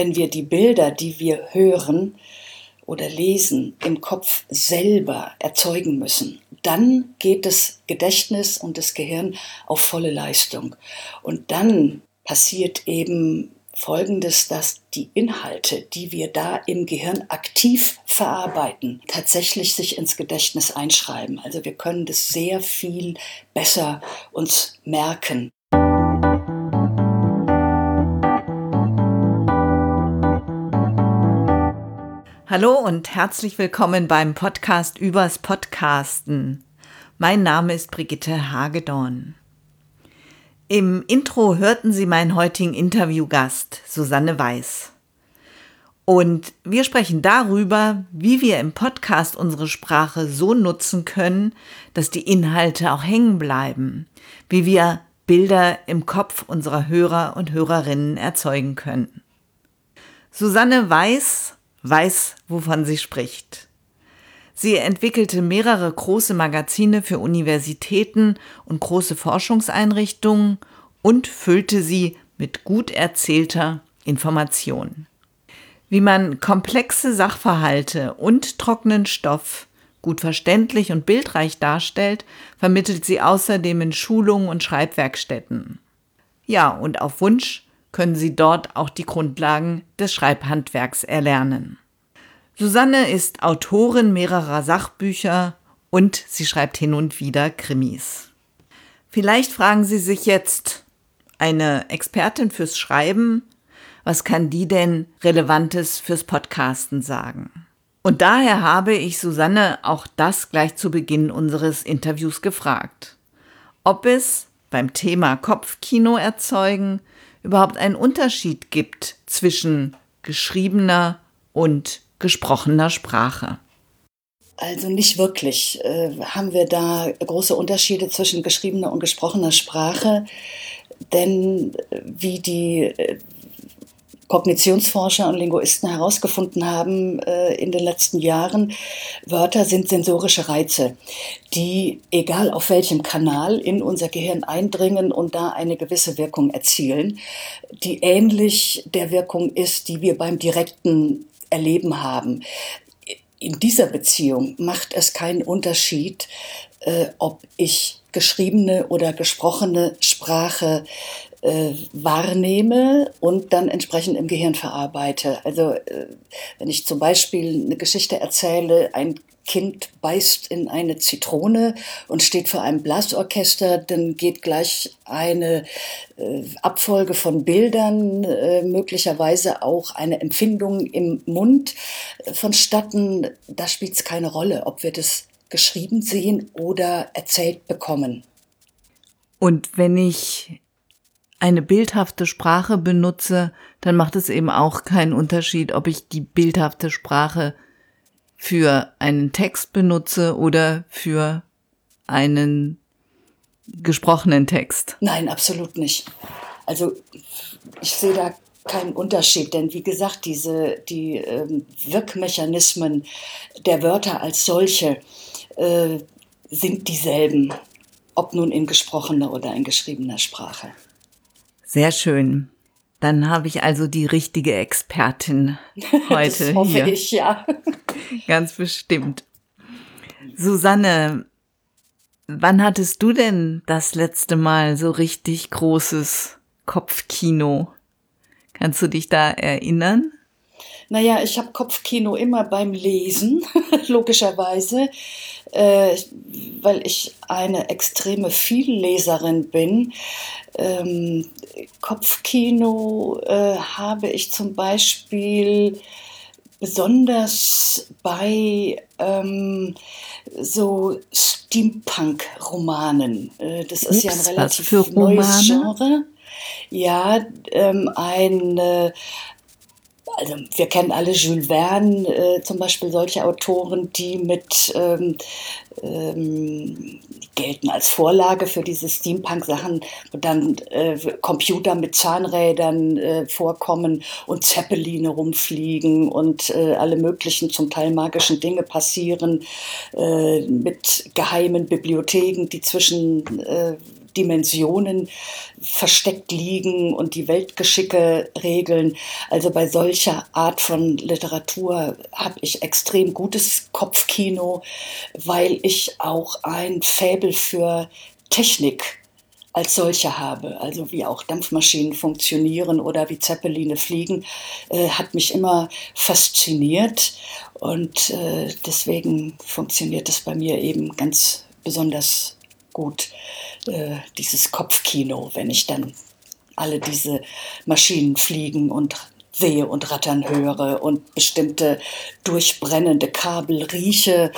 wenn wir die Bilder, die wir hören oder lesen, im Kopf selber erzeugen müssen, dann geht das Gedächtnis und das Gehirn auf volle Leistung. Und dann passiert eben Folgendes, dass die Inhalte, die wir da im Gehirn aktiv verarbeiten, tatsächlich sich ins Gedächtnis einschreiben. Also wir können das sehr viel besser uns merken. Hallo und herzlich willkommen beim Podcast übers Podcasten. Mein Name ist Brigitte Hagedorn. Im Intro hörten Sie meinen heutigen Interviewgast, Susanne Weiß. Und wir sprechen darüber, wie wir im Podcast unsere Sprache so nutzen können, dass die Inhalte auch hängen bleiben, wie wir Bilder im Kopf unserer Hörer und Hörerinnen erzeugen können. Susanne Weiß weiß, wovon sie spricht. Sie entwickelte mehrere große Magazine für Universitäten und große Forschungseinrichtungen und füllte sie mit gut erzählter Information. Wie man komplexe Sachverhalte und trockenen Stoff gut verständlich und bildreich darstellt, vermittelt sie außerdem in Schulungen und Schreibwerkstätten. Ja, und auf Wunsch können Sie dort auch die Grundlagen des Schreibhandwerks erlernen. Susanne ist Autorin mehrerer Sachbücher und sie schreibt hin und wieder Krimis. Vielleicht fragen Sie sich jetzt, eine Expertin fürs Schreiben, was kann die denn Relevantes fürs Podcasten sagen? Und daher habe ich Susanne auch das gleich zu Beginn unseres Interviews gefragt. Ob es beim Thema Kopfkino erzeugen überhaupt einen Unterschied gibt zwischen geschriebener und gesprochener Sprache. Also nicht wirklich. Äh, haben wir da große Unterschiede zwischen geschriebener und gesprochener Sprache? Denn äh, wie die äh, Kognitionsforscher und Linguisten herausgefunden haben äh, in den letzten Jahren, Wörter sind sensorische Reize, die, egal auf welchem Kanal, in unser Gehirn eindringen und da eine gewisse Wirkung erzielen, die ähnlich der Wirkung ist, die wir beim direkten Erleben haben. In dieser Beziehung macht es keinen Unterschied, äh, ob ich geschriebene oder gesprochene Sprache äh, wahrnehme und dann entsprechend im Gehirn verarbeite. Also äh, wenn ich zum Beispiel eine Geschichte erzähle, ein Kind beißt in eine Zitrone und steht vor einem Blasorchester, dann geht gleich eine äh, Abfolge von Bildern, äh, möglicherweise auch eine Empfindung im Mund äh, vonstatten. Da spielt es keine Rolle, ob wir das geschrieben sehen oder erzählt bekommen. Und wenn ich eine bildhafte Sprache benutze, dann macht es eben auch keinen Unterschied, ob ich die bildhafte Sprache für einen Text benutze oder für einen gesprochenen Text. Nein, absolut nicht. Also ich sehe da keinen Unterschied, denn wie gesagt, diese die ähm, Wirkmechanismen der Wörter als solche äh, sind dieselben, ob nun in gesprochener oder in geschriebener Sprache. Sehr schön. Dann habe ich also die richtige Expertin heute das hoffe hier. ich, ja. Ganz bestimmt. Susanne, wann hattest du denn das letzte Mal so richtig großes Kopfkino? Kannst du dich da erinnern? Naja, ich habe Kopfkino immer beim Lesen, logischerweise, äh, weil ich eine extreme Vielleserin bin. Ähm, Kopfkino äh, habe ich zum Beispiel besonders bei ähm, so Steampunk-Romanen. Äh, das ist Ups, ja ein relativ neues Genre. Ja, ähm, ein äh, also wir kennen alle Jules Verne, äh, zum Beispiel solche Autoren, die mit ähm, ähm, gelten als Vorlage für diese Steampunk-Sachen, wo dann äh, Computer mit Zahnrädern äh, vorkommen und Zeppeline rumfliegen und äh, alle möglichen zum Teil magischen Dinge passieren, äh, mit geheimen Bibliotheken, die zwischen äh, Dimensionen versteckt liegen und die Weltgeschicke regeln. Also bei solcher Art von Literatur habe ich extrem gutes Kopfkino, weil ich auch ein Faible für Technik als solche habe, also wie auch Dampfmaschinen funktionieren oder wie Zeppeline fliegen, äh, hat mich immer fasziniert. Und äh, deswegen funktioniert es bei mir eben ganz besonders gut, äh, dieses Kopfkino, wenn ich dann alle diese Maschinen fliegen und sehe und rattern höre und bestimmte durchbrennende Kabel rieche,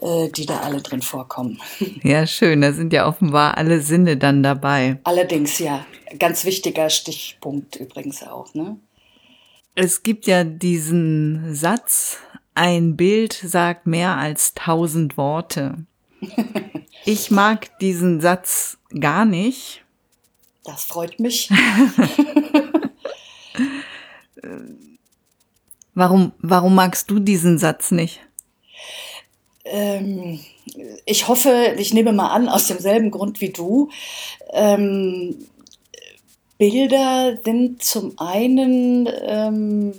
äh, die da alle drin vorkommen. Ja, schön. Da sind ja offenbar alle Sinne dann dabei. Allerdings, ja. Ganz wichtiger Stichpunkt übrigens auch. Ne? Es gibt ja diesen Satz, ein Bild sagt mehr als tausend Worte. Ich mag diesen Satz gar nicht. Das freut mich. Warum, warum magst du diesen Satz nicht? Ähm, ich hoffe, ich nehme mal an, aus demselben Grund wie du. Ähm, Bilder sind zum einen ähm,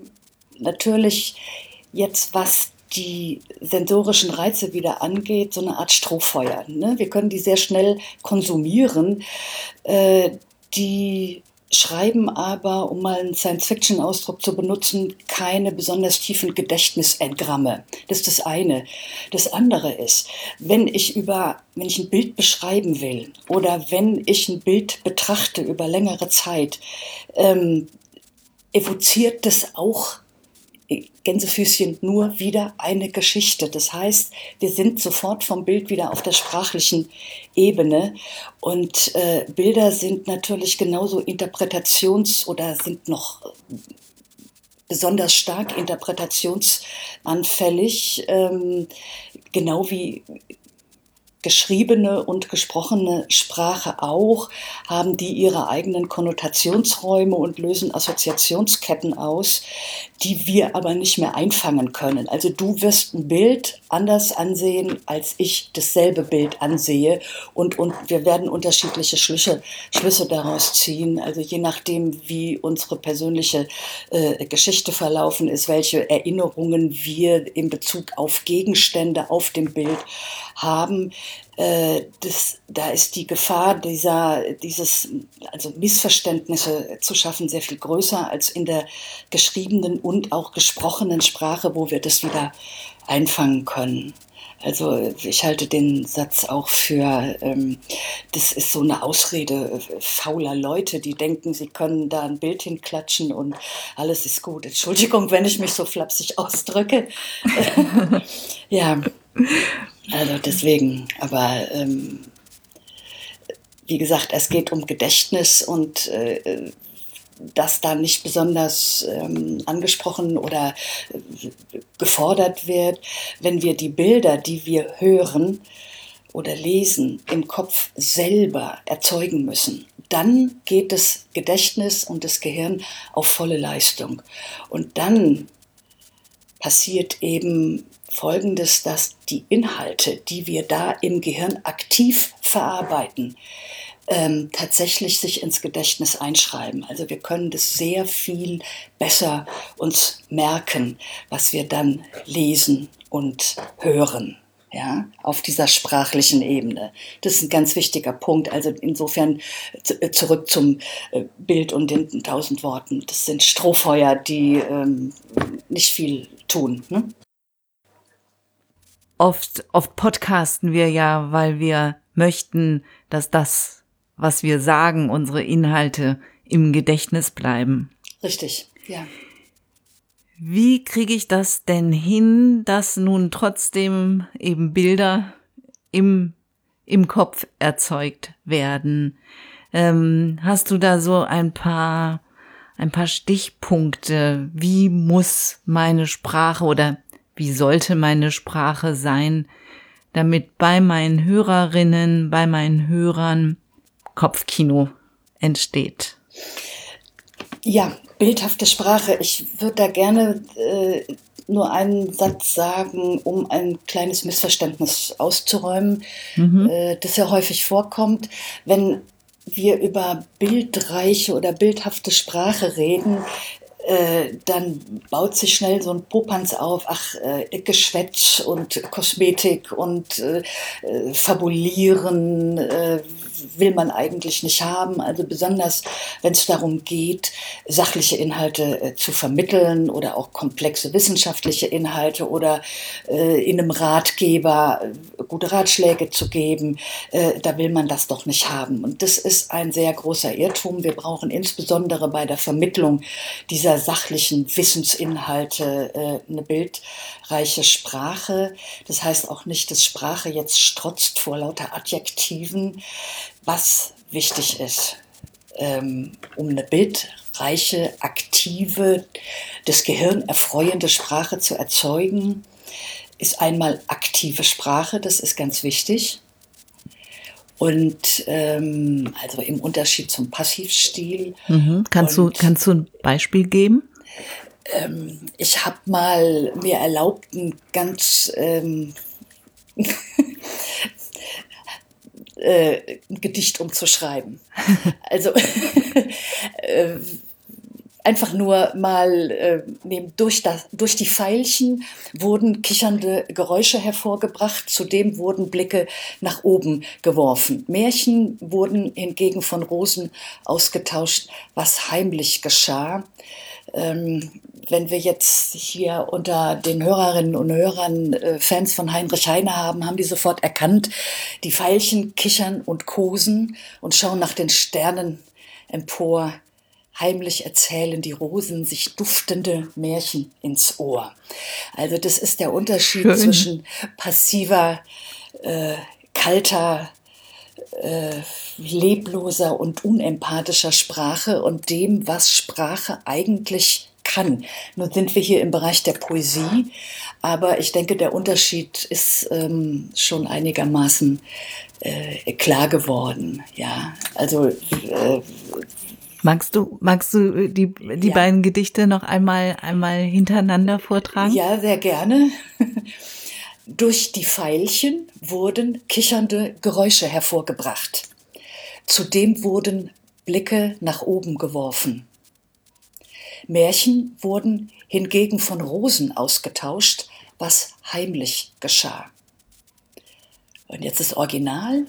natürlich jetzt, was die sensorischen Reize wieder angeht, so eine Art Strohfeuer. Ne? Wir können die sehr schnell konsumieren. Äh, die schreiben aber, um mal einen Science-Fiction-Ausdruck zu benutzen, keine besonders tiefen Gedächtnisengramme. Das ist das eine. Das andere ist, wenn ich über, wenn ich ein Bild beschreiben will oder wenn ich ein Bild betrachte über längere Zeit, ähm, evoziert das auch Gänsefüßchen nur wieder eine Geschichte. Das heißt, wir sind sofort vom Bild wieder auf der sprachlichen Ebene. Und äh, Bilder sind natürlich genauso interpretations- oder sind noch besonders stark interpretationsanfällig, ähm, genau wie geschriebene und gesprochene Sprache auch, haben die ihre eigenen Konnotationsräume und lösen Assoziationsketten aus, die wir aber nicht mehr einfangen können. Also du wirst ein Bild anders ansehen, als ich dasselbe Bild ansehe und, und wir werden unterschiedliche Schlüsse, Schlüsse daraus ziehen. Also je nachdem, wie unsere persönliche äh, Geschichte verlaufen ist, welche Erinnerungen wir in Bezug auf Gegenstände auf dem Bild haben, äh, das, da ist die Gefahr dieser, dieses, also Missverständnisse zu schaffen sehr viel größer als in der geschriebenen und auch gesprochenen Sprache, wo wir das wieder einfangen können. Also ich halte den Satz auch für, ähm, das ist so eine Ausrede fauler Leute, die denken, sie können da ein Bild hinklatschen und alles ist gut. Entschuldigung, wenn ich mich so flapsig ausdrücke. ja. Also deswegen, aber ähm, wie gesagt, es geht um Gedächtnis und äh, das da nicht besonders ähm, angesprochen oder äh, gefordert wird, wenn wir die Bilder, die wir hören oder lesen, im Kopf selber erzeugen müssen. Dann geht das Gedächtnis und das Gehirn auf volle Leistung. Und dann passiert eben Folgendes, dass die Inhalte, die wir da im Gehirn aktiv verarbeiten, ähm, tatsächlich sich ins Gedächtnis einschreiben. Also wir können das sehr viel besser uns merken, was wir dann lesen und hören. Ja, auf dieser sprachlichen Ebene. Das ist ein ganz wichtiger Punkt. Also insofern äh, zurück zum äh, Bild und den tausend Worten. Das sind Strohfeuer, die ähm, nicht viel tun. Ne? Oft, oft podcasten wir ja, weil wir möchten, dass das, was wir sagen, unsere Inhalte im Gedächtnis bleiben. Richtig, ja. Wie kriege ich das denn hin, dass nun trotzdem eben Bilder im, im Kopf erzeugt werden? Ähm, hast du da so ein paar, ein paar Stichpunkte? Wie muss meine Sprache oder wie sollte meine Sprache sein, damit bei meinen Hörerinnen, bei meinen Hörern Kopfkino entsteht? Ja, bildhafte Sprache. Ich würde da gerne äh, nur einen Satz sagen, um ein kleines Missverständnis auszuräumen, mhm. äh, das ja häufig vorkommt. Wenn wir über bildreiche oder bildhafte Sprache reden, äh, dann baut sich schnell so ein Popanz auf, ach, äh, Geschwätz und Kosmetik und äh, äh Fabulieren, äh, will man eigentlich nicht haben. Also besonders, wenn es darum geht, sachliche Inhalte äh, zu vermitteln oder auch komplexe wissenschaftliche Inhalte oder äh, in einem Ratgeber äh, gute Ratschläge zu geben, äh, da will man das doch nicht haben. Und das ist ein sehr großer Irrtum. Wir brauchen insbesondere bei der Vermittlung dieser sachlichen Wissensinhalte äh, eine bildreiche Sprache. Das heißt auch nicht, dass Sprache jetzt strotzt vor lauter Adjektiven, was wichtig ist, ähm, um eine bildreiche, aktive, das Gehirn erfreuende Sprache zu erzeugen, ist einmal aktive Sprache, das ist ganz wichtig. Und ähm, also im Unterschied zum Passivstil. Mhm. Kannst, Und, du, kannst du ein Beispiel geben? Ähm, ich habe mal mir erlaubt, ein ganz ähm, äh, ein Gedicht umzuschreiben. also äh, einfach nur mal äh, nehmen, durch, das, durch die Pfeilchen wurden kichernde Geräusche hervorgebracht, zudem wurden Blicke nach oben geworfen. Märchen wurden hingegen von Rosen ausgetauscht, was heimlich geschah. Ähm, wenn wir jetzt hier unter den Hörerinnen und Hörern äh, Fans von Heinrich Heine haben, haben die sofort erkannt, die Veilchen kichern und kosen und schauen nach den Sternen empor. Heimlich erzählen die Rosen sich duftende Märchen ins Ohr. Also das ist der Unterschied Schön. zwischen passiver, äh, kalter, äh, lebloser und unempathischer Sprache und dem, was Sprache eigentlich kann. Nun sind wir hier im Bereich der Poesie, aber ich denke, der Unterschied ist ähm, schon einigermaßen äh, klar geworden. Ja, also äh, Magst du, magst du die, die ja. beiden Gedichte noch einmal, einmal hintereinander vortragen? Ja, sehr gerne. Durch die Pfeilchen wurden kichernde Geräusche hervorgebracht. Zudem wurden Blicke nach oben geworfen. Märchen wurden hingegen von Rosen ausgetauscht, was heimlich geschah. Und jetzt das Original.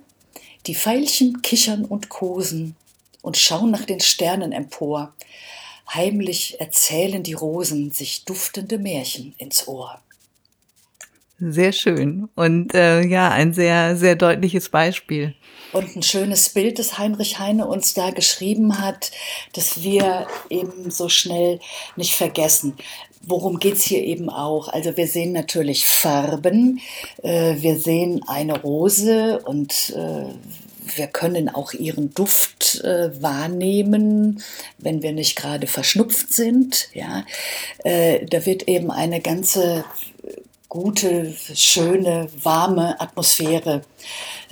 Die Veilchen kichern und kosen und schauen nach den Sternen empor. Heimlich erzählen die Rosen sich duftende Märchen ins Ohr. Sehr schön und äh, ja, ein sehr, sehr deutliches Beispiel. Und ein schönes Bild, das Heinrich Heine uns da geschrieben hat, das wir eben so schnell nicht vergessen. Worum geht's hier eben auch? Also wir sehen natürlich Farben, äh, wir sehen eine Rose und äh, wir können auch ihren Duft äh, wahrnehmen, wenn wir nicht gerade verschnupft sind. Ja, äh, da wird eben eine ganze gute, schöne, warme Atmosphäre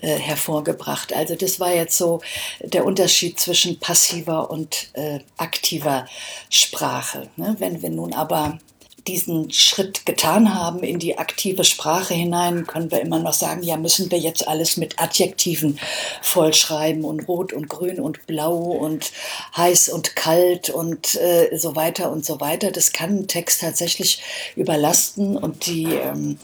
äh, hervorgebracht. Also das war jetzt so der Unterschied zwischen passiver und äh, aktiver Sprache. Ne? Wenn wir nun aber diesen Schritt getan haben in die aktive Sprache hinein, können wir immer noch sagen, ja, müssen wir jetzt alles mit Adjektiven vollschreiben und rot und grün und blau und heiß und kalt und äh, so weiter und so weiter. Das kann einen Text tatsächlich überlasten und die, ähm,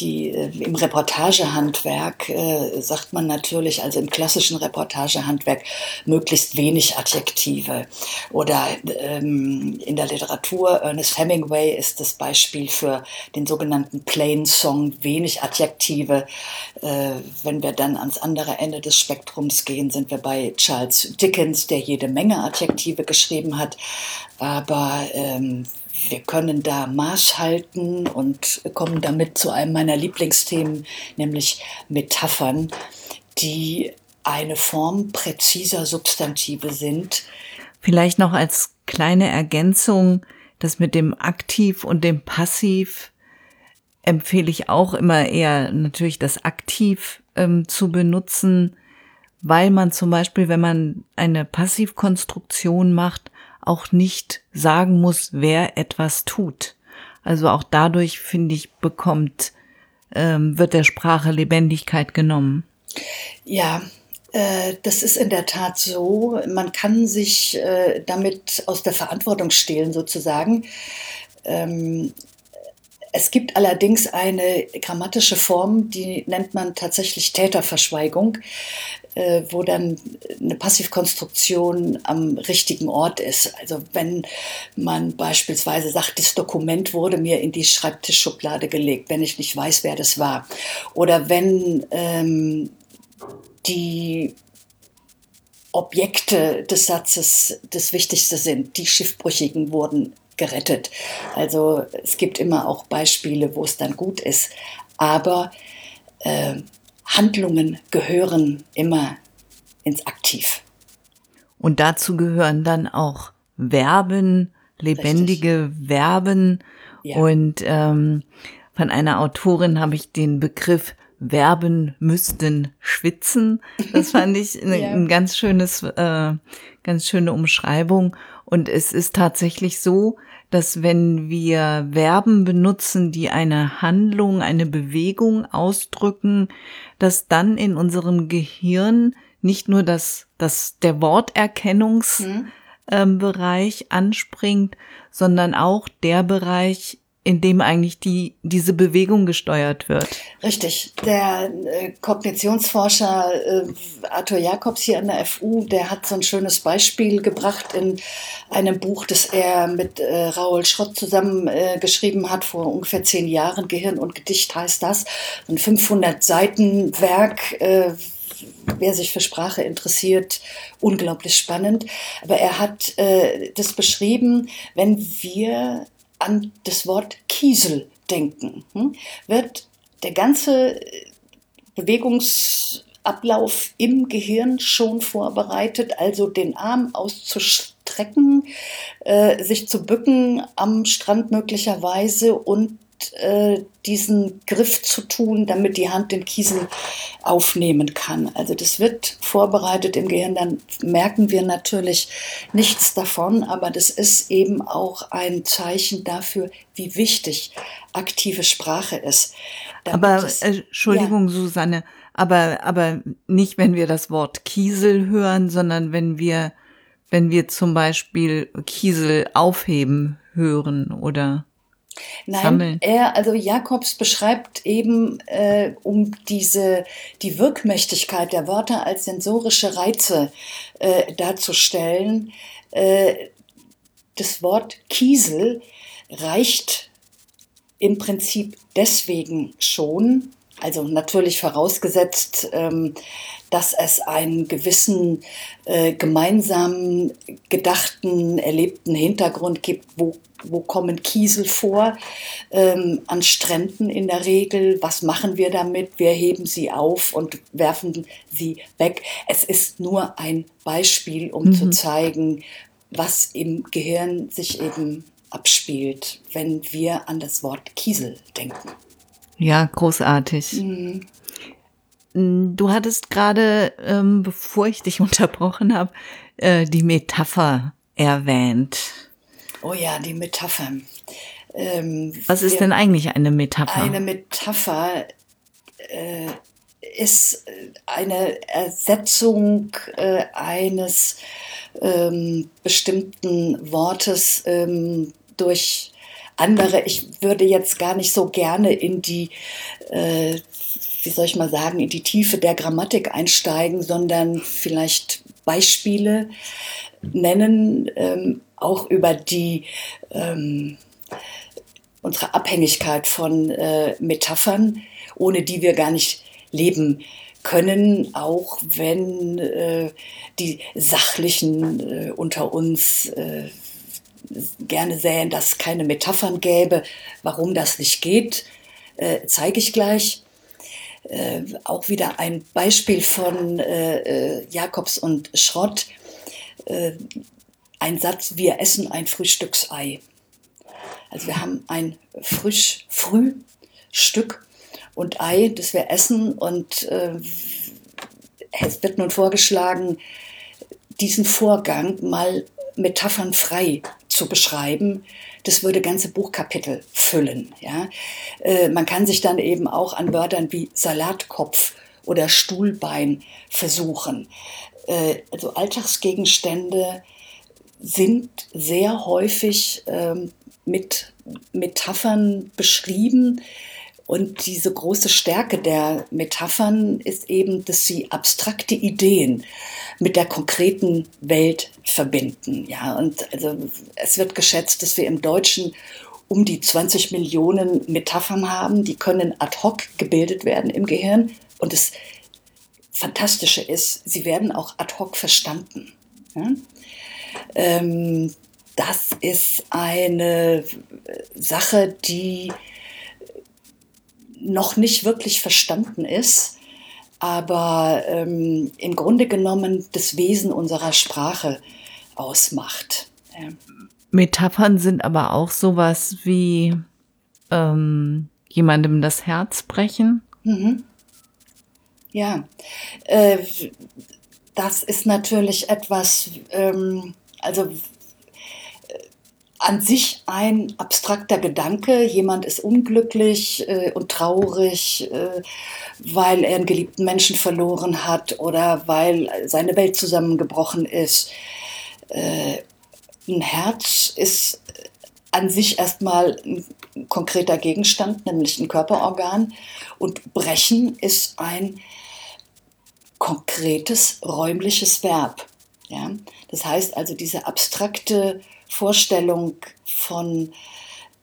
die äh, im Reportagehandwerk äh, sagt man natürlich, also im klassischen Reportagehandwerk, möglichst wenig Adjektive. Oder ähm, in der Literatur, Ernest Hemingway ist das das Beispiel für den sogenannten Plain Song, wenig Adjektive. Äh, wenn wir dann ans andere Ende des Spektrums gehen, sind wir bei Charles Dickens, der jede Menge Adjektive geschrieben hat. Aber ähm, wir können da Maß halten und kommen damit zu einem meiner Lieblingsthemen, nämlich Metaphern, die eine Form präziser Substantive sind. Vielleicht noch als kleine Ergänzung, das mit dem Aktiv und dem Passiv empfehle ich auch immer eher natürlich das Aktiv ähm, zu benutzen, weil man zum Beispiel, wenn man eine Passivkonstruktion macht, auch nicht sagen muss, wer etwas tut. Also auch dadurch, finde ich, bekommt, ähm, wird der Sprache Lebendigkeit genommen. Ja, das ist in der Tat so. Man kann sich äh, damit aus der Verantwortung stehlen, sozusagen. Ähm, es gibt allerdings eine grammatische Form, die nennt man tatsächlich Täterverschweigung, äh, wo dann eine Passivkonstruktion am richtigen Ort ist. Also wenn man beispielsweise sagt, das Dokument wurde mir in die Schreibtischschublade gelegt, wenn ich nicht weiß, wer das war. Oder wenn ähm, die Objekte des Satzes das Wichtigste sind, die Schiffbrüchigen wurden gerettet. Also es gibt immer auch Beispiele, wo es dann gut ist. Aber äh, Handlungen gehören immer ins Aktiv. Und dazu gehören dann auch Verben, lebendige Richtig. Verben. Ja. Und ähm, von einer Autorin habe ich den Begriff Verben müssten schwitzen. Das fand ich eine, ja. ein ganz schönes, äh, ganz schöne Umschreibung. Und es ist tatsächlich so, dass wenn wir Verben benutzen, die eine Handlung, eine Bewegung ausdrücken, dass dann in unserem Gehirn nicht nur das, das der Worterkennungsbereich mhm. ähm, anspringt, sondern auch der Bereich, in dem eigentlich die, diese Bewegung gesteuert wird. Richtig. Der äh, Kognitionsforscher äh, Arthur Jacobs hier an der FU, der hat so ein schönes Beispiel gebracht in einem Buch, das er mit äh, Raoul Schrott zusammen äh, geschrieben hat, vor ungefähr zehn Jahren. Gehirn und Gedicht heißt das. Ein 500 Seiten Werk äh, wer sich für Sprache interessiert, unglaublich spannend. Aber er hat äh, das beschrieben, wenn wir an das Wort Kiesel denken, hm, wird der ganze Bewegungsablauf im Gehirn schon vorbereitet, also den Arm auszustrecken, äh, sich zu bücken am Strand möglicherweise und äh, diesen Griff zu tun, damit die Hand den Kiesel aufnehmen kann. Also das wird vorbereitet im Gehirn, dann merken wir natürlich nichts davon, aber das ist eben auch ein Zeichen dafür, wie wichtig aktive Sprache ist. Aber es, äh, Entschuldigung, ja. Susanne, aber aber nicht, wenn wir das Wort Kiesel hören, sondern wenn wir wenn wir zum Beispiel Kiesel aufheben hören oder Nein, sammeln. er, also Jakobs beschreibt eben, äh, um diese, die Wirkmächtigkeit der Wörter als sensorische Reize äh, darzustellen, äh, das Wort Kiesel reicht im Prinzip deswegen schon, also natürlich vorausgesetzt, ähm, dass es einen gewissen äh, gemeinsamen, gedachten, erlebten Hintergrund gibt, wo, wo kommen Kiesel vor, ähm, an Stränden in der Regel, was machen wir damit, wir heben sie auf und werfen sie weg. Es ist nur ein Beispiel, um mhm. zu zeigen, was im Gehirn sich eben abspielt, wenn wir an das Wort Kiesel denken. Ja, großartig. Mhm. Du hattest gerade, ähm, bevor ich dich unterbrochen habe, äh, die Metapher erwähnt. Oh ja, die Metapher. Ähm, Was ist denn eigentlich eine Metapher? Eine Metapher äh, ist eine Ersetzung äh, eines ähm, bestimmten Wortes ähm, durch andere. Ich würde jetzt gar nicht so gerne in die, äh, wie soll ich mal sagen, in die Tiefe der Grammatik einsteigen, sondern vielleicht Beispiele nennen, ähm, auch über die ähm, unsere Abhängigkeit von äh, Metaphern, ohne die wir gar nicht leben können, auch wenn äh, die Sachlichen äh, unter uns äh, gerne sähen, dass es keine Metaphern gäbe. Warum das nicht geht, äh, zeige ich gleich. Äh, auch wieder ein Beispiel von Jakobs und Schrott. Äh, ein Satz, wir essen ein Frühstücksei. Also wir haben ein frisch Frühstück und Ei, das wir essen und äh, es wird nun vorgeschlagen, diesen Vorgang mal metaphernfrei zu beschreiben, das würde ganze Buchkapitel füllen. Ja? Äh, man kann sich dann eben auch an Wörtern wie Salatkopf oder Stuhlbein versuchen. Äh, also Alltagsgegenstände sind sehr häufig ähm, mit Metaphern beschrieben. Und diese große Stärke der Metaphern ist eben, dass sie abstrakte Ideen mit der konkreten Welt verbinden. Ja, und also es wird geschätzt, dass wir im Deutschen um die 20 Millionen Metaphern haben, die können ad hoc gebildet werden im Gehirn. Und das Fantastische ist, sie werden auch ad hoc verstanden. Ja? Ähm, das ist eine Sache, die noch nicht wirklich verstanden ist, aber ähm, im Grunde genommen das Wesen unserer Sprache ausmacht. Ja. Metaphern sind aber auch sowas wie ähm, jemandem das Herz brechen. Mhm. Ja, äh, das ist natürlich etwas, ähm, also äh, an sich ein abstrakter Gedanke. Jemand ist unglücklich äh, und traurig, äh, weil er einen geliebten Menschen verloren hat oder weil seine Welt zusammengebrochen ist. Äh, ein Herz ist an sich erstmal ein konkreter Gegenstand, nämlich ein Körperorgan. Und brechen ist ein konkretes räumliches Verb. Ja? Das heißt also, diese abstrakte Vorstellung von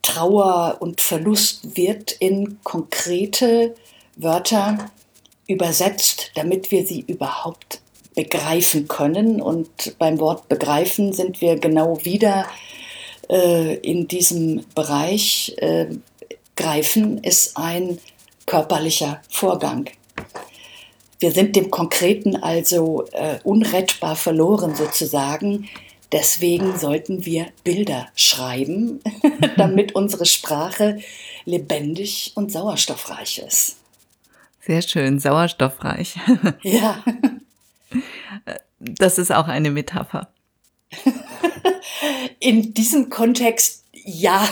Trauer und Verlust wird in konkrete Wörter übersetzt, damit wir sie überhaupt begreifen können. Und beim Wort begreifen sind wir genau wieder äh, in diesem Bereich. Äh, greifen ist ein körperlicher Vorgang. Wir sind dem Konkreten also äh, unrettbar verloren sozusagen. Deswegen sollten wir Bilder schreiben, damit unsere Sprache lebendig und sauerstoffreich ist. Sehr schön, sauerstoffreich. ja. Das ist auch eine Metapher. In diesem Kontext ja.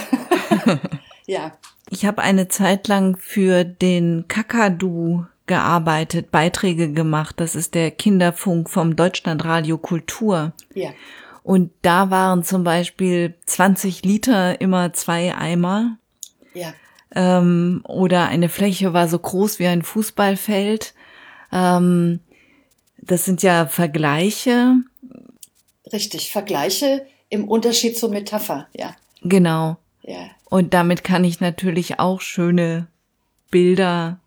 ja. Ich habe eine Zeit lang für den Kakadu gearbeitet, Beiträge gemacht. Das ist der Kinderfunk vom Deutschlandradio Kultur. Ja. Und da waren zum Beispiel 20 Liter immer zwei Eimer. Ja. Ähm, oder eine Fläche war so groß wie ein Fußballfeld. Ähm, das sind ja Vergleiche. Richtig, Vergleiche im Unterschied zur Metapher, ja. Genau. Ja. Und damit kann ich natürlich auch schöne Bilder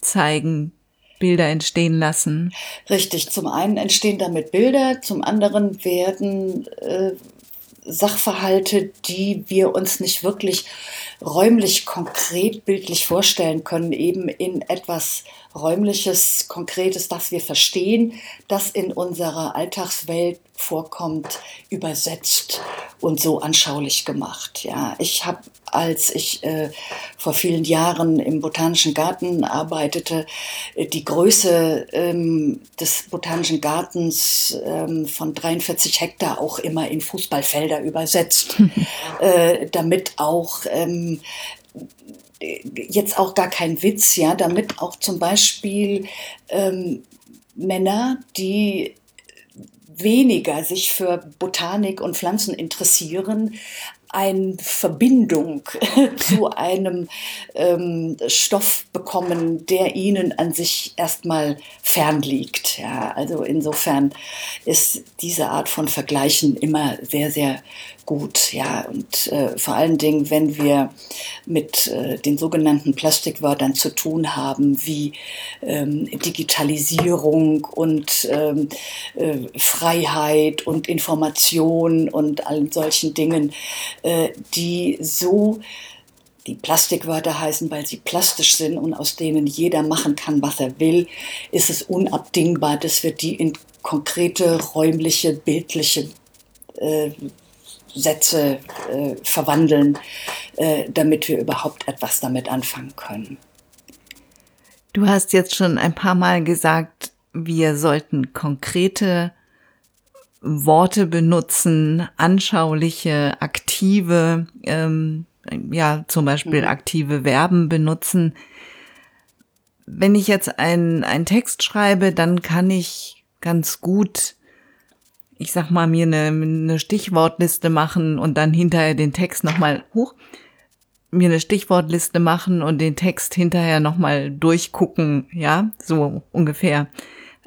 zeigen, Bilder entstehen lassen. Richtig, zum einen entstehen damit Bilder, zum anderen werden äh, Sachverhalte, die wir uns nicht wirklich räumlich konkret bildlich vorstellen können, eben in etwas räumliches, konkretes, das wir verstehen, das in unserer Alltagswelt vorkommt, übersetzt und so anschaulich gemacht. Ja, ich habe, als ich äh, vor vielen Jahren im Botanischen Garten arbeitete, äh, die Größe ähm, des Botanischen Gartens ähm, von 43 Hektar auch immer in Fußballfelder übersetzt, äh, damit auch ähm, jetzt auch gar kein Witz, ja, damit auch zum Beispiel ähm, Männer, die weniger sich für Botanik und Pflanzen interessieren, eine Verbindung zu einem ähm, Stoff bekommen, der ihnen an sich erstmal fern liegt. Ja, also insofern ist diese Art von Vergleichen immer sehr, sehr gut. Ja, und äh, vor allen Dingen, wenn wir mit äh, den sogenannten Plastikwörtern zu tun haben, wie ähm, Digitalisierung und ähm, äh, Freiheit und Information und allen solchen Dingen, äh, die so die Plastikwörter heißen, weil sie plastisch sind und aus denen jeder machen kann, was er will, ist es unabdingbar, dass wir die in konkrete räumliche, bildliche äh, Sätze äh, verwandeln, äh, damit wir überhaupt etwas damit anfangen können. Du hast jetzt schon ein paar Mal gesagt, wir sollten konkrete Worte benutzen, anschauliche, aktive, ähm, ja, zum Beispiel mhm. aktive Verben benutzen. wenn ich jetzt einen, einen Text schreibe, dann kann ich ganz gut, ich sag mal, mir eine, eine Stichwortliste machen und dann hinterher den Text nochmal hoch, mir eine Stichwortliste machen und den Text hinterher nochmal durchgucken, ja, so ungefähr.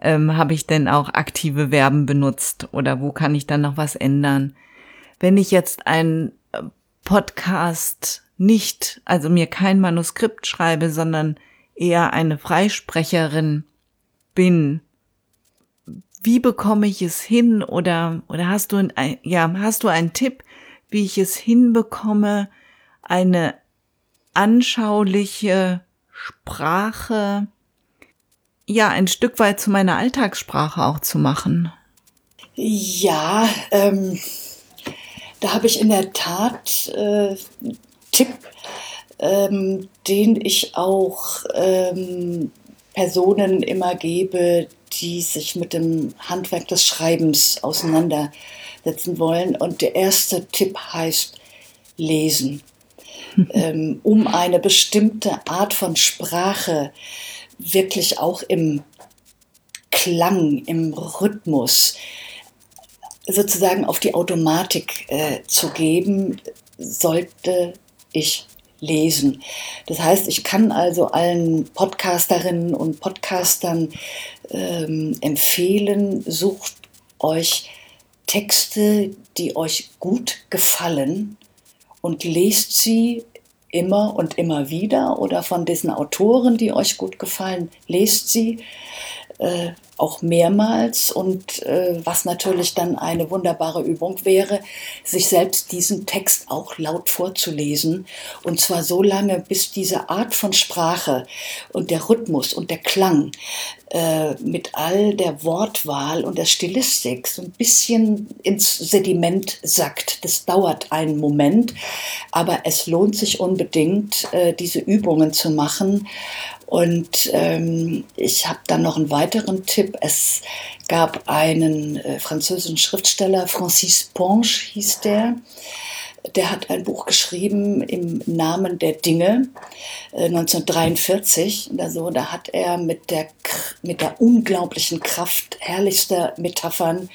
Ähm, Habe ich denn auch aktive Verben benutzt oder wo kann ich dann noch was ändern? Wenn ich jetzt einen äh, Podcast nicht, also mir kein Manuskript schreibe, sondern eher eine Freisprecherin bin, wie bekomme ich es hin oder oder hast du ein, ja hast du einen Tipp, wie ich es hinbekomme, eine anschauliche Sprache ja ein Stück weit zu meiner Alltagssprache auch zu machen? Ja, ähm, da habe ich in der Tat äh, Tipp, ähm, den ich auch ähm, Personen immer gebe, die sich mit dem Handwerk des Schreibens auseinandersetzen wollen. Und der erste Tipp heißt Lesen. ähm, um eine bestimmte Art von Sprache wirklich auch im Klang, im Rhythmus sozusagen auf die Automatik äh, zu geben, sollte ich lesen. Das heißt, ich kann also allen Podcasterinnen und Podcastern ähm, empfehlen, sucht euch Texte, die euch gut gefallen und lest sie immer und immer wieder oder von diesen Autoren, die euch gut gefallen, lest sie. Äh, auch mehrmals und äh, was natürlich dann eine wunderbare Übung wäre, sich selbst diesen Text auch laut vorzulesen. Und zwar so lange, bis diese Art von Sprache und der Rhythmus und der Klang äh, mit all der Wortwahl und der Stilistik so ein bisschen ins Sediment sackt. Das dauert einen Moment, aber es lohnt sich unbedingt, äh, diese Übungen zu machen und ähm, ich habe dann noch einen weiteren Tipp. Es gab einen äh, französischen Schriftsteller, Francis Ponge hieß der. Der hat ein Buch geschrieben im Namen der Dinge äh, 1943. Also, da hat er mit der, mit der unglaublichen Kraft herrlichster Metaphern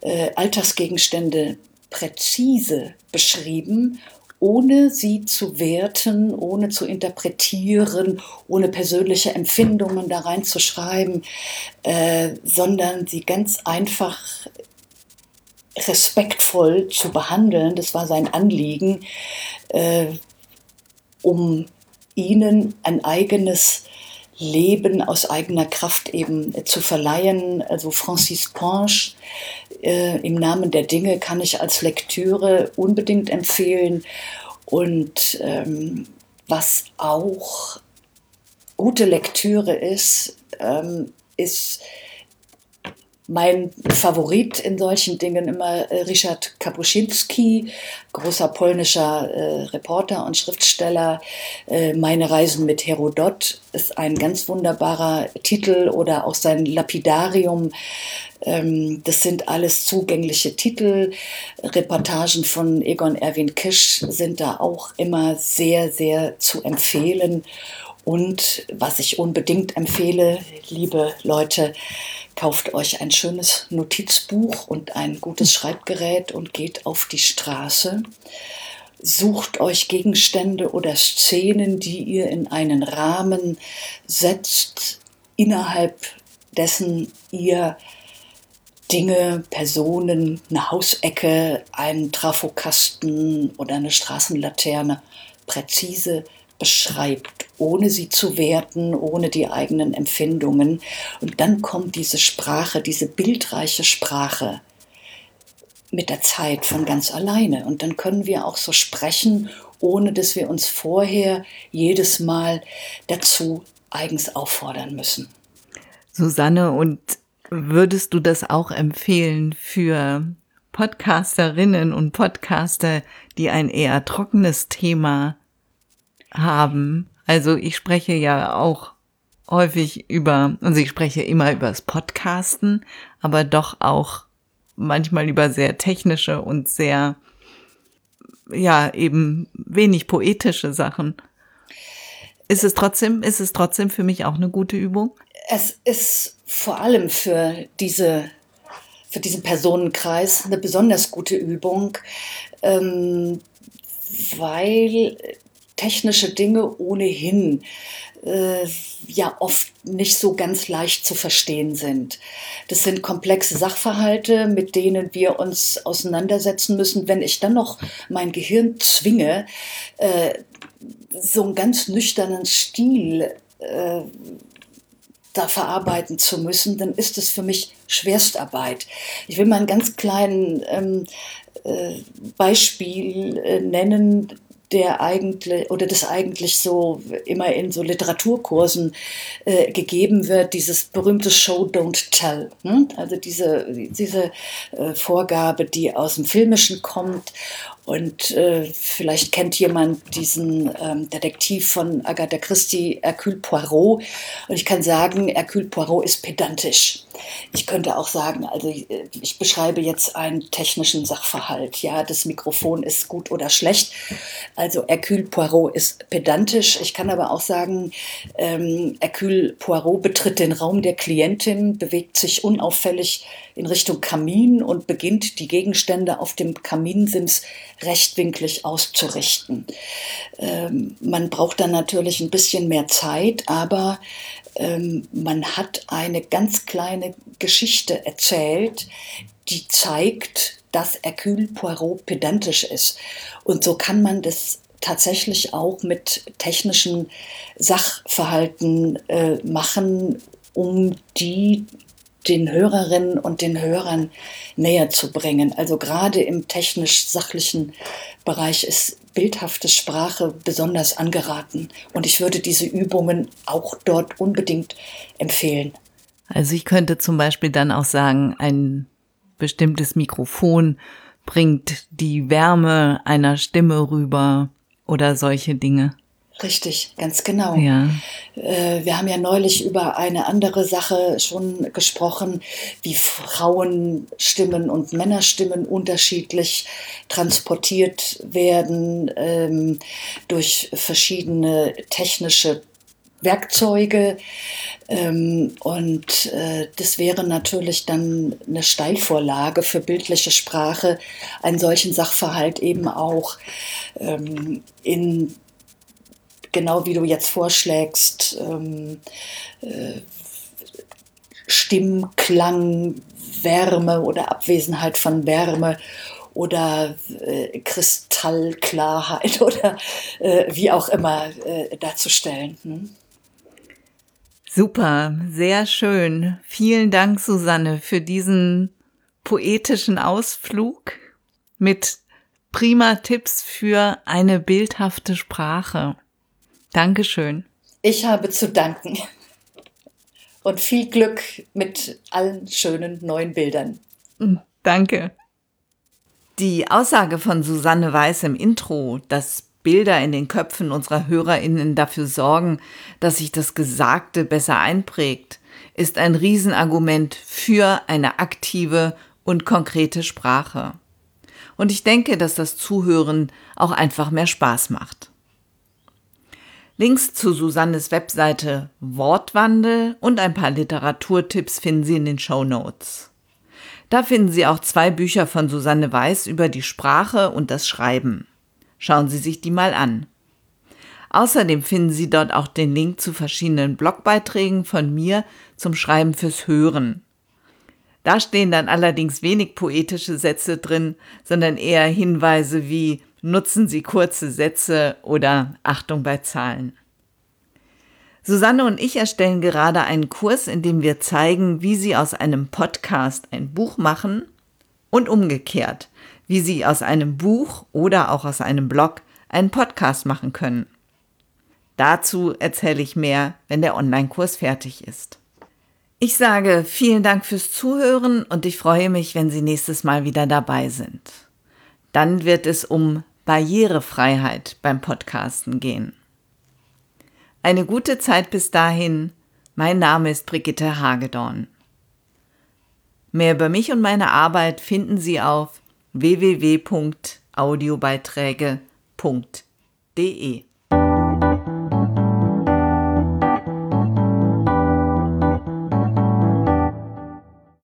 äh, Alltagsgegenstände präzise beschrieben ohne sie zu werten, ohne zu interpretieren, ohne persönliche Empfindungen da reinzuschreiben, äh, sondern sie ganz einfach respektvoll zu behandeln. Das war sein Anliegen, äh, um ihnen ein eigenes Leben aus eigener Kraft eben zu verleihen. Also Francis Ponge äh, im Namen der Dinge kann ich als Lektüre unbedingt empfehlen. Und ähm, was auch gute Lektüre ist, ähm, ist mein Favorit in solchen Dingen immer äh, Richard Kapuscinski, großer polnischer äh, Reporter und Schriftsteller. Äh, Meine Reisen mit Herodot ist ein ganz wunderbarer Titel oder auch sein Lapidarium. Ähm, das sind alles zugängliche Titel. Reportagen von Egon Erwin Kisch sind da auch immer sehr, sehr zu empfehlen. Und was ich unbedingt empfehle, liebe Leute, kauft euch ein schönes Notizbuch und ein gutes Schreibgerät und geht auf die Straße. Sucht euch Gegenstände oder Szenen, die ihr in einen Rahmen setzt, innerhalb dessen ihr Dinge, Personen, eine Hausecke, einen Trafokasten oder eine Straßenlaterne präzise beschreibt, ohne sie zu werten, ohne die eigenen Empfindungen. Und dann kommt diese Sprache, diese bildreiche Sprache mit der Zeit von ganz alleine. Und dann können wir auch so sprechen, ohne dass wir uns vorher jedes Mal dazu eigens auffordern müssen. Susanne, und würdest du das auch empfehlen für Podcasterinnen und Podcaster, die ein eher trockenes Thema haben. Also ich spreche ja auch häufig über, und ich spreche immer über das Podcasten, aber doch auch manchmal über sehr technische und sehr, ja, eben wenig poetische Sachen. Ist es trotzdem, ist es trotzdem für mich auch eine gute Übung? Es ist vor allem für diese für diesen Personenkreis eine besonders gute Übung, ähm, weil technische Dinge ohnehin äh, ja oft nicht so ganz leicht zu verstehen sind. Das sind komplexe Sachverhalte, mit denen wir uns auseinandersetzen müssen. Wenn ich dann noch mein Gehirn zwinge, äh, so einen ganz nüchternen Stil äh, da verarbeiten zu müssen, dann ist es für mich Schwerstarbeit. Ich will mal ein ganz kleines ähm, äh, Beispiel äh, nennen, der eigentlich oder das eigentlich so immer in so Literaturkursen äh, gegeben wird, dieses berühmte Show Don't Tell. Ne? Also diese, diese äh, Vorgabe, die aus dem Filmischen kommt und äh, vielleicht kennt jemand diesen ähm, Detektiv von Agatha Christie, Hercule Poirot. Und ich kann sagen, Hercule Poirot ist pedantisch. Ich könnte auch sagen, also ich, äh, ich beschreibe jetzt einen technischen Sachverhalt. Ja, das Mikrofon ist gut oder schlecht. Also Hercule Poirot ist pedantisch. Ich kann aber auch sagen, ähm, Hercule Poirot betritt den Raum der Klientin, bewegt sich unauffällig in Richtung Kamin und beginnt die Gegenstände auf dem Kaminsims rechtwinklig auszurichten. Ähm, man braucht dann natürlich ein bisschen mehr Zeit, aber ähm, man hat eine ganz kleine Geschichte erzählt, die zeigt, dass Hercule Poirot pedantisch ist. Und so kann man das tatsächlich auch mit technischen Sachverhalten äh, machen, um die den Hörerinnen und den Hörern näher zu bringen. Also gerade im technisch-sachlichen Bereich ist bildhafte Sprache besonders angeraten. Und ich würde diese Übungen auch dort unbedingt empfehlen. Also ich könnte zum Beispiel dann auch sagen, ein bestimmtes Mikrofon bringt die Wärme einer Stimme rüber oder solche Dinge. Richtig, ganz genau. Ja. Äh, wir haben ja neulich über eine andere Sache schon gesprochen, wie Frauenstimmen und Männerstimmen unterschiedlich transportiert werden ähm, durch verschiedene technische Werkzeuge. Ähm, und äh, das wäre natürlich dann eine Steilvorlage für bildliche Sprache, einen solchen Sachverhalt eben auch ähm, in genau wie du jetzt vorschlägst, ähm, äh, Stimmklang, Wärme oder Abwesenheit von Wärme oder äh, Kristallklarheit oder äh, wie auch immer äh, darzustellen. Hm? Super, sehr schön. Vielen Dank, Susanne, für diesen poetischen Ausflug mit prima Tipps für eine bildhafte Sprache. Dankeschön. Ich habe zu danken. Und viel Glück mit allen schönen neuen Bildern. Hm, danke. Die Aussage von Susanne Weiß im Intro, dass Bilder in den Köpfen unserer Hörerinnen dafür sorgen, dass sich das Gesagte besser einprägt, ist ein Riesenargument für eine aktive und konkrete Sprache. Und ich denke, dass das Zuhören auch einfach mehr Spaß macht. Links zu Susannes Webseite Wortwandel und ein paar Literaturtipps finden Sie in den Show Notes. Da finden Sie auch zwei Bücher von Susanne Weiß über die Sprache und das Schreiben. Schauen Sie sich die mal an. Außerdem finden Sie dort auch den Link zu verschiedenen Blogbeiträgen von mir zum Schreiben fürs Hören. Da stehen dann allerdings wenig poetische Sätze drin, sondern eher Hinweise wie nutzen Sie kurze Sätze oder Achtung bei Zahlen. Susanne und ich erstellen gerade einen Kurs, in dem wir zeigen, wie Sie aus einem Podcast ein Buch machen und umgekehrt, wie Sie aus einem Buch oder auch aus einem Blog einen Podcast machen können. Dazu erzähle ich mehr, wenn der Online-Kurs fertig ist. Ich sage vielen Dank fürs Zuhören und ich freue mich, wenn Sie nächstes Mal wieder dabei sind. Dann wird es um Barrierefreiheit beim Podcasten gehen. Eine gute Zeit bis dahin. Mein Name ist Brigitte Hagedorn. Mehr über mich und meine Arbeit finden Sie auf www.audiobeiträge.de.